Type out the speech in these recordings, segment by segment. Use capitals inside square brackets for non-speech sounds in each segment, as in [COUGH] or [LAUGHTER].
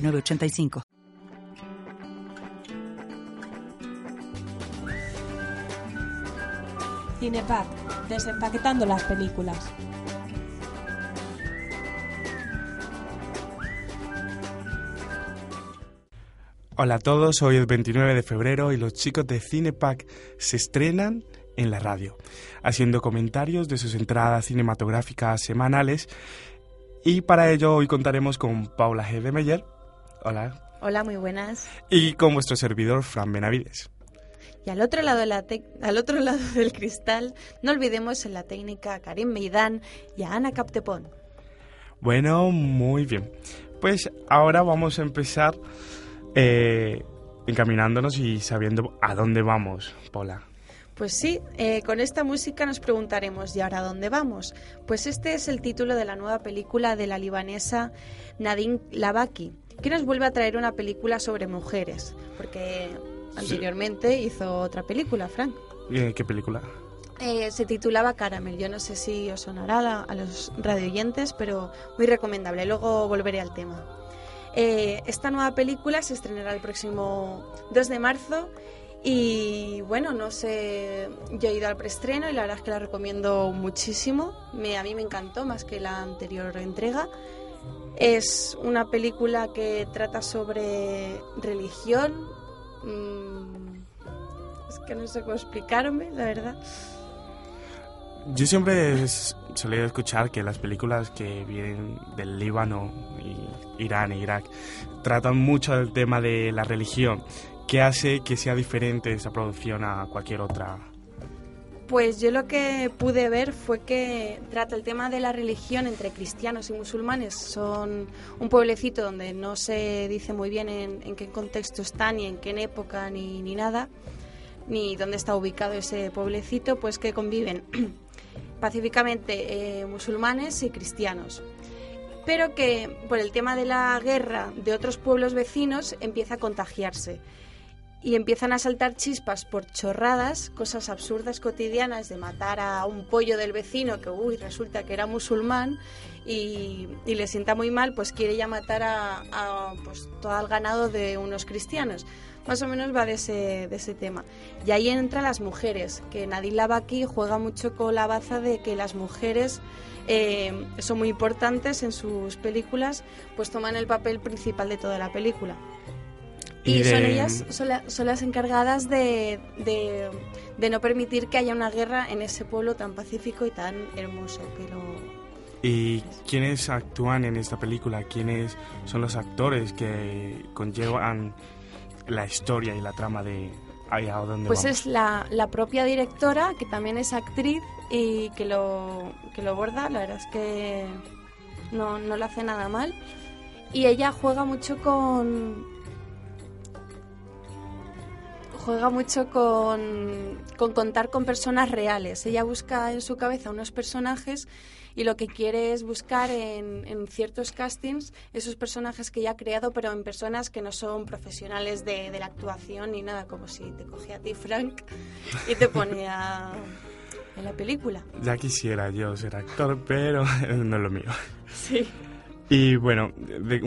985. Cinepack, desempaquetando las películas. Hola a todos, hoy es 29 de febrero y los chicos de Cinepack se estrenan en la radio, haciendo comentarios de sus entradas cinematográficas semanales. Y para ello hoy contaremos con Paula G. de Meyer, Hola. Hola, muy buenas. Y con vuestro servidor, Fran Benavides. Y al otro lado, de la al otro [LAUGHS] lado del cristal, no olvidemos en la técnica a Karim Meidán y a Ana Captepón. Bueno, muy bien. Pues ahora vamos a empezar eh, encaminándonos y sabiendo a dónde vamos, Paula. Pues sí, eh, con esta música nos preguntaremos, ¿y ahora dónde vamos? Pues este es el título de la nueva película de la libanesa Nadine Labaki que nos vuelve a traer una película sobre mujeres, porque anteriormente hizo otra película, Frank. ¿Qué película? Eh, se titulaba Caramel. Yo no sé si os sonará a los radioyentes, pero muy recomendable. Luego volveré al tema. Eh, esta nueva película se estrenará el próximo 2 de marzo y bueno, no sé, yo he ido al preestreno y la verdad es que la recomiendo muchísimo. Me, a mí me encantó más que la anterior entrega. Es una película que trata sobre religión. Mm, es que no sé cómo explicarme, la verdad. Yo siempre solido escuchar que las películas que vienen del Líbano, Irán e Irak tratan mucho del tema de la religión. ¿Qué hace que sea diferente esa producción a cualquier otra pues yo lo que pude ver fue que trata el tema de la religión entre cristianos y musulmanes. Son un pueblecito donde no se dice muy bien en, qué contexto está, ni en qué época, ni, ni nada, ni dónde está ubicado ese pueblecito, pues que conviven [CLEARS THROAT] pacíficamente eh, musulmanes y cristianos. Pero que por el tema de la guerra de otros pueblos vecinos empieza a contagiarse y empiezan a saltar chispas por chorradas, cosas absurdas cotidianas de matar a un pollo del vecino que uy, resulta que era musulmán y, le sienta muy mal, pues quiere ya matar a, pues, todo el ganado de unos cristianos. Más o menos va de ese, de ese tema. Y ahí entran las mujeres, que Nadine Lavaki juega mucho con la baza de que las mujeres eh, son muy importantes en sus películas, pues toman el papel principal de toda la película. Y, son ellas, son, las encargadas de, de, no permitir que haya una guerra en ese pueblo tan pacífico y tan hermoso que lo... ¿Y quiénes actúan en esta película? ¿Quiénes son los actores que conllevan la historia y la trama de Pues es la, la, propia directora, que también es actriz y que lo, que lo borda, la verdad es que no, no lo hace nada mal. Y ella juega mucho con, juega mucho con, contar con personas reales. Ella busca en su cabeza unos personajes y lo que quiere es buscar en, ciertos castings esos personajes que ya ha creado, pero en personas que no son profesionales de, la actuación ni nada, como si te cogía a ti, Frank, y te ponía en la película. Ya quisiera yo ser actor, pero [LAUGHS] no es lo mío. Sí. Y bueno,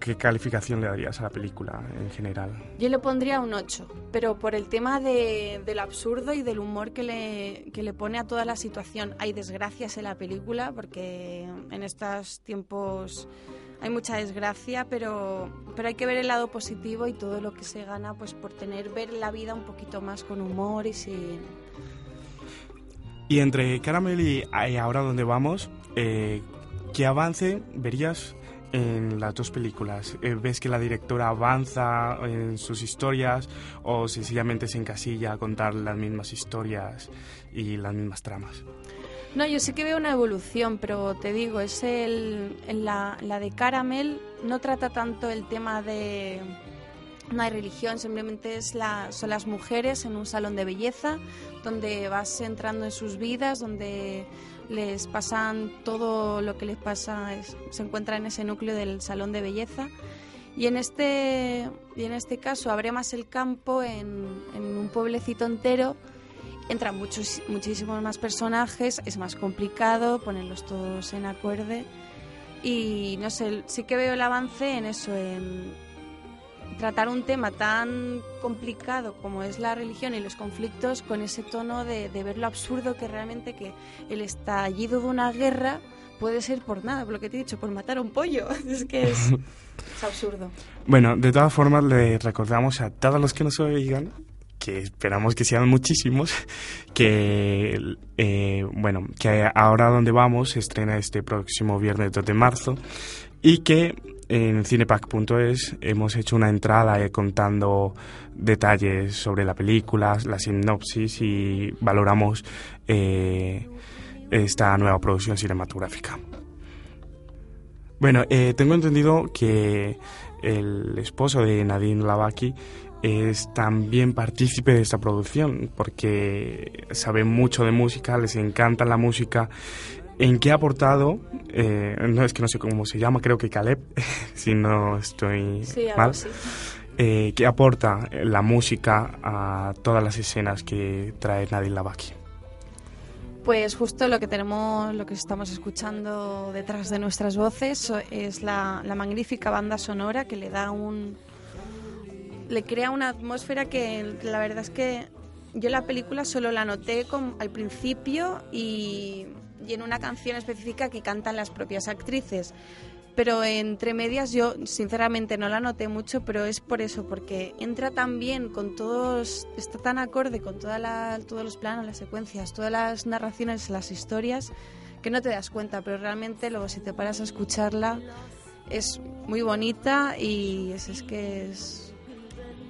¿qué calificación le darías a la película en general? Yo le pondría un 8, pero por el tema de, del absurdo y del humor que le, que le pone a toda la situación. Hay desgracias en la película porque en estos tiempos hay mucha desgracia, pero, pero hay que ver el lado positivo y todo lo que se gana pues por tener ver la vida un poquito más con humor y sin... Y entre Caramel y ahora donde vamos, eh, ¿qué avance verías en las dos películas? Eh, ¿Ves que la directora avanza en sus historias o sencillamente se encasilla a contar las mismas historias y las mismas tramas? No, yo sí que veo una evolución, pero te digo, es el, la, la de Caramel no trata tanto el tema de no hay religión, simplemente es la, son las mujeres en un salón de belleza donde vas entrando en sus vidas, donde les pasan todo lo que les pasa, se encuentra en ese núcleo del salón de belleza. Y en este, y en este caso abre más el campo en, un pueblecito entero entran muchos, muchísimos más personajes, es más complicado ponerlos todos en acorde y no sé, sí que veo el avance en eso, en tratar un tema tan complicado como es la religión y los conflictos con ese tono de, ver lo absurdo que realmente que el estallido de una guerra puede ser por nada, por lo que te he dicho, por matar a un pollo. [LAUGHS] Es que es, [LAUGHS] es absurdo. Bueno, de todas formas le recordamos a todos los que nos oigan que esperamos que sean muchísimos, [LAUGHS] que eh, bueno, que ahora donde vamos se estrena este próximo viernes 2 de marzo y que en cinepack.es hemos hecho una entrada eh, contando detalles sobre la película, la sinopsis y valoramos eh, esta nueva producción cinematográfica. Bueno, tengo entendido que el esposo de Nadine Lavaki es también partícipe de esta producción porque sabe mucho de música, les encanta la música. ¿En qué ha aportado? Eh, no es que no sé cómo se llama, creo que Caleb, [LAUGHS] si no estoy mal. Eh, ¿Qué aporta la música a todas las escenas que trae Nadine Lavaki? Pues justo lo que tenemos, lo que estamos escuchando detrás de nuestras voces es la magnífica banda sonora que le da un, le crea una atmósfera que la verdad es que yo la película solo la noté al principio y, y, en una canción específica que cantan las propias actrices. Pero entre medias yo sinceramente no la noté mucho, pero es por eso, porque entra tan bien con todos, está tan acorde con toda la, todos los planos, las secuencias, todas las narraciones, las historias, que no te das cuenta, pero realmente luego si te paras a escucharla es muy bonita y es, es que es,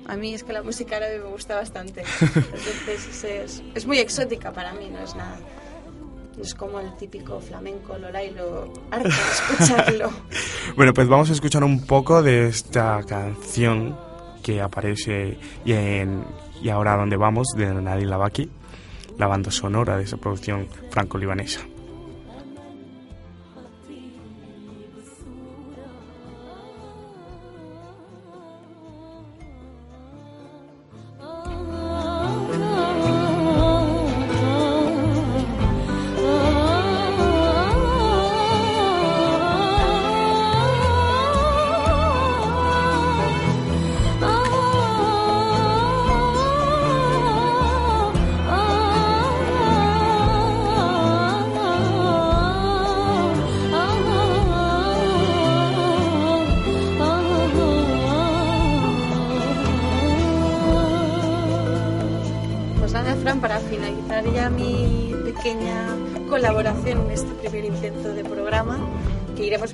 a mí es que la música árabe me gusta bastante. [LAUGHS] Entonces es, es, muy exótica para mí, no es nada. Es como el típico flamenco, Lolailo, harta de escucharlo. [LAUGHS] bueno, pues vamos a escuchar un poco de esta canción que aparece y, en, y ahora donde vamos, de Nadine Lavaki, la banda sonora de esa producción franco-libanesa.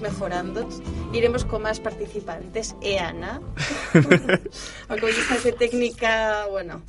Mejorando, iremos con más participantes. ¿Eh, Ana? [LAUGHS] Aunque de técnica, bueno.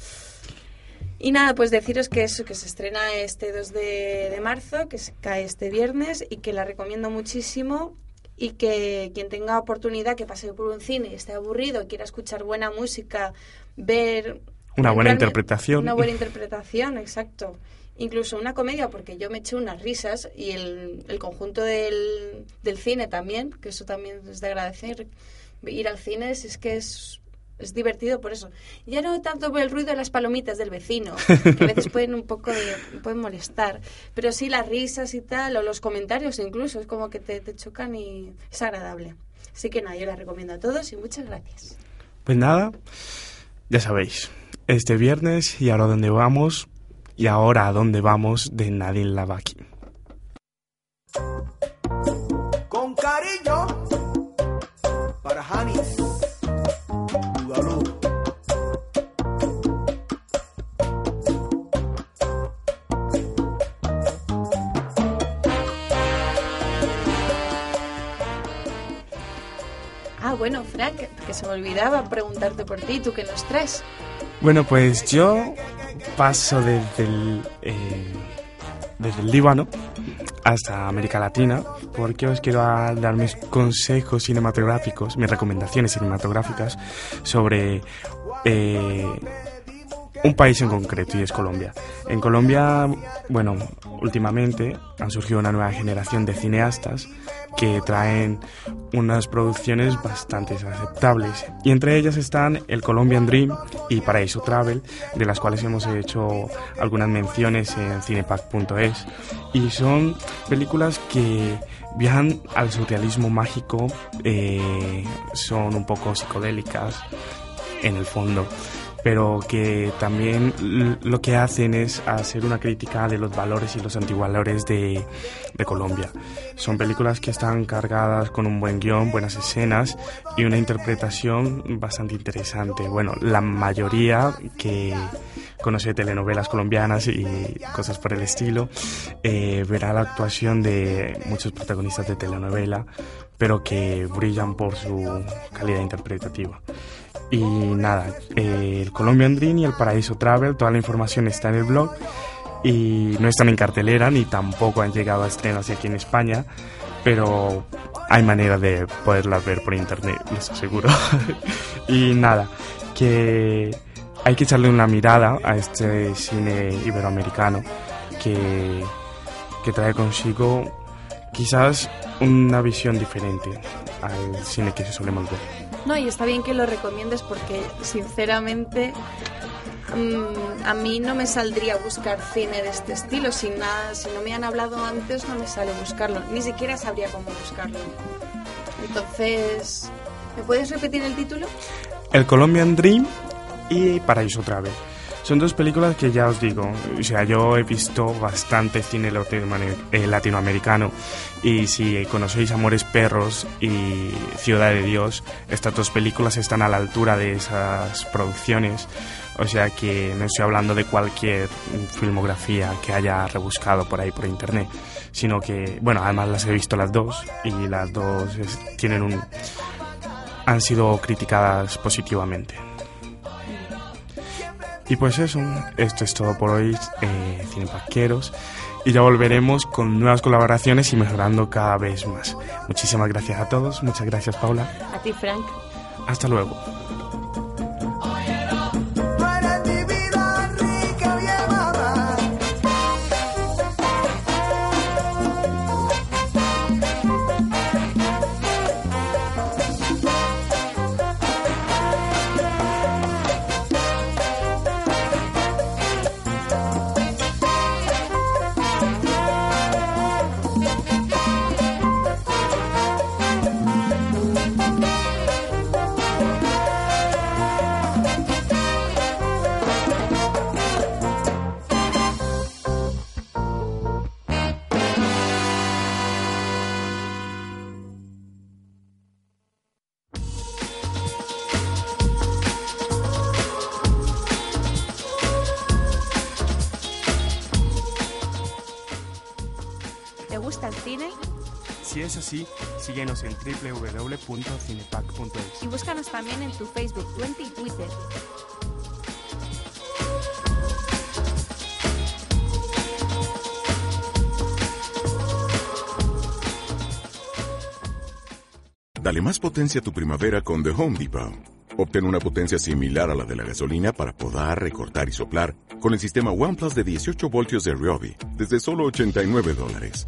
Y nada, pues deciros que eso, que se estrena este 2 de, marzo, que se cae este viernes y que la recomiendo muchísimo y que quien tenga oportunidad que pase por un cine y esté aburrido, quiera escuchar buena música, ver... Una buena interpretación. Una buena interpretación, exacto incluso una comedia, porque yo me eché unas risas y el, el conjunto del, del, cine también, que eso también es de agradecer. Ir al cine es, que es, es divertido por eso. Ya no tanto por el ruido de las palomitas del vecino, que a veces [LAUGHS] pueden un poco de, pueden molestar, pero sí las risas y tal, o los comentarios incluso, es como que te, te chocan y es agradable. Así que nada, yo la recomiendo a todos y muchas gracias. Pues nada, ya sabéis, este viernes y ahora donde vamos, y ahora a dónde vamos de Nadine Lavaki. Con cariño para Hanis. Ah, bueno, Frank, que se me olvidaba preguntarte por ti, tú que nos traes. Bueno, pues yo paso desde el, eh, desde el Líbano hasta América Latina, porque os quiero dar mis consejos cinematográficos, mis recomendaciones cinematográficas sobre eh, un país en concreto y es Colombia. En Colombia, bueno, últimamente han surgido una nueva generación de cineastas que traen unas producciones bastante aceptables. Y entre ellas están el Colombian Dream y Paraíso Travel de las cuales hemos hecho algunas menciones en cinepack.es y son películas que viajan al surrealismo mágico eh, son un poco psicodélicas en el fondo pero que también lo que hacen es hacer una crítica de los valores y los antivalores de, Colombia. Son películas que están cargadas con un buen guion, buenas escenas y una interpretación bastante interesante. Bueno, la mayoría que conoce telenovelas colombianas y cosas por el estilo, eh, verá la actuación de muchos protagonistas de telenovela, pero que brillan por su calidad interpretativa. Y nada, el Colombian Dream y el Paraíso Travel, toda la información está en el blog y no están en cartelera ni tampoco han llegado a estrenos aquí en España, pero hay manera de poderlas ver por internet, les aseguro. [LAUGHS] y nada, que hay que echarle una mirada a este cine iberoamericano que, que trae consigo quizás una visión diferente al cine que se solemos ver. No, y está bien que lo recomiendes porque, sinceramente, mm, a mí no me saldría a buscar cine de este estilo. Si, nada, si no me han hablado antes, no me sale buscarlo. Ni siquiera sabría cómo buscarlo. Entonces, ¿me puedes repetir el título? El Colombian Dream y Paraíso Travel. Son dos películas que ya os digo, o sea, yo he visto bastante cine eh, latinoamericano y si conocéis Amores Perros y Ciudad de Dios, estas dos películas están a la altura de esas producciones. O sea que no estoy hablando de cualquier filmografía que haya rebuscado por ahí por internet, sino que, bueno, además las he visto las dos y las dos tienen un han sido criticadas positivamente. Y pues eso, esto es todo por hoy, eh, Cinepaqueros. Y ya volveremos con nuevas colaboraciones y mejorando cada vez más. Muchísimas gracias a todos, muchas gracias Paula. A ti Frank. Hasta luego. Síguenos en www.cinepack.es. Y búscanos también en tu Facebook, Twitter y Twitter. Dale más potencia a tu primavera con The Home Depot. Obtén una potencia similar a la de la gasolina para podar, recortar y soplar con el sistema OnePlus de 18 voltios de Ryobi desde solo 89 dólares.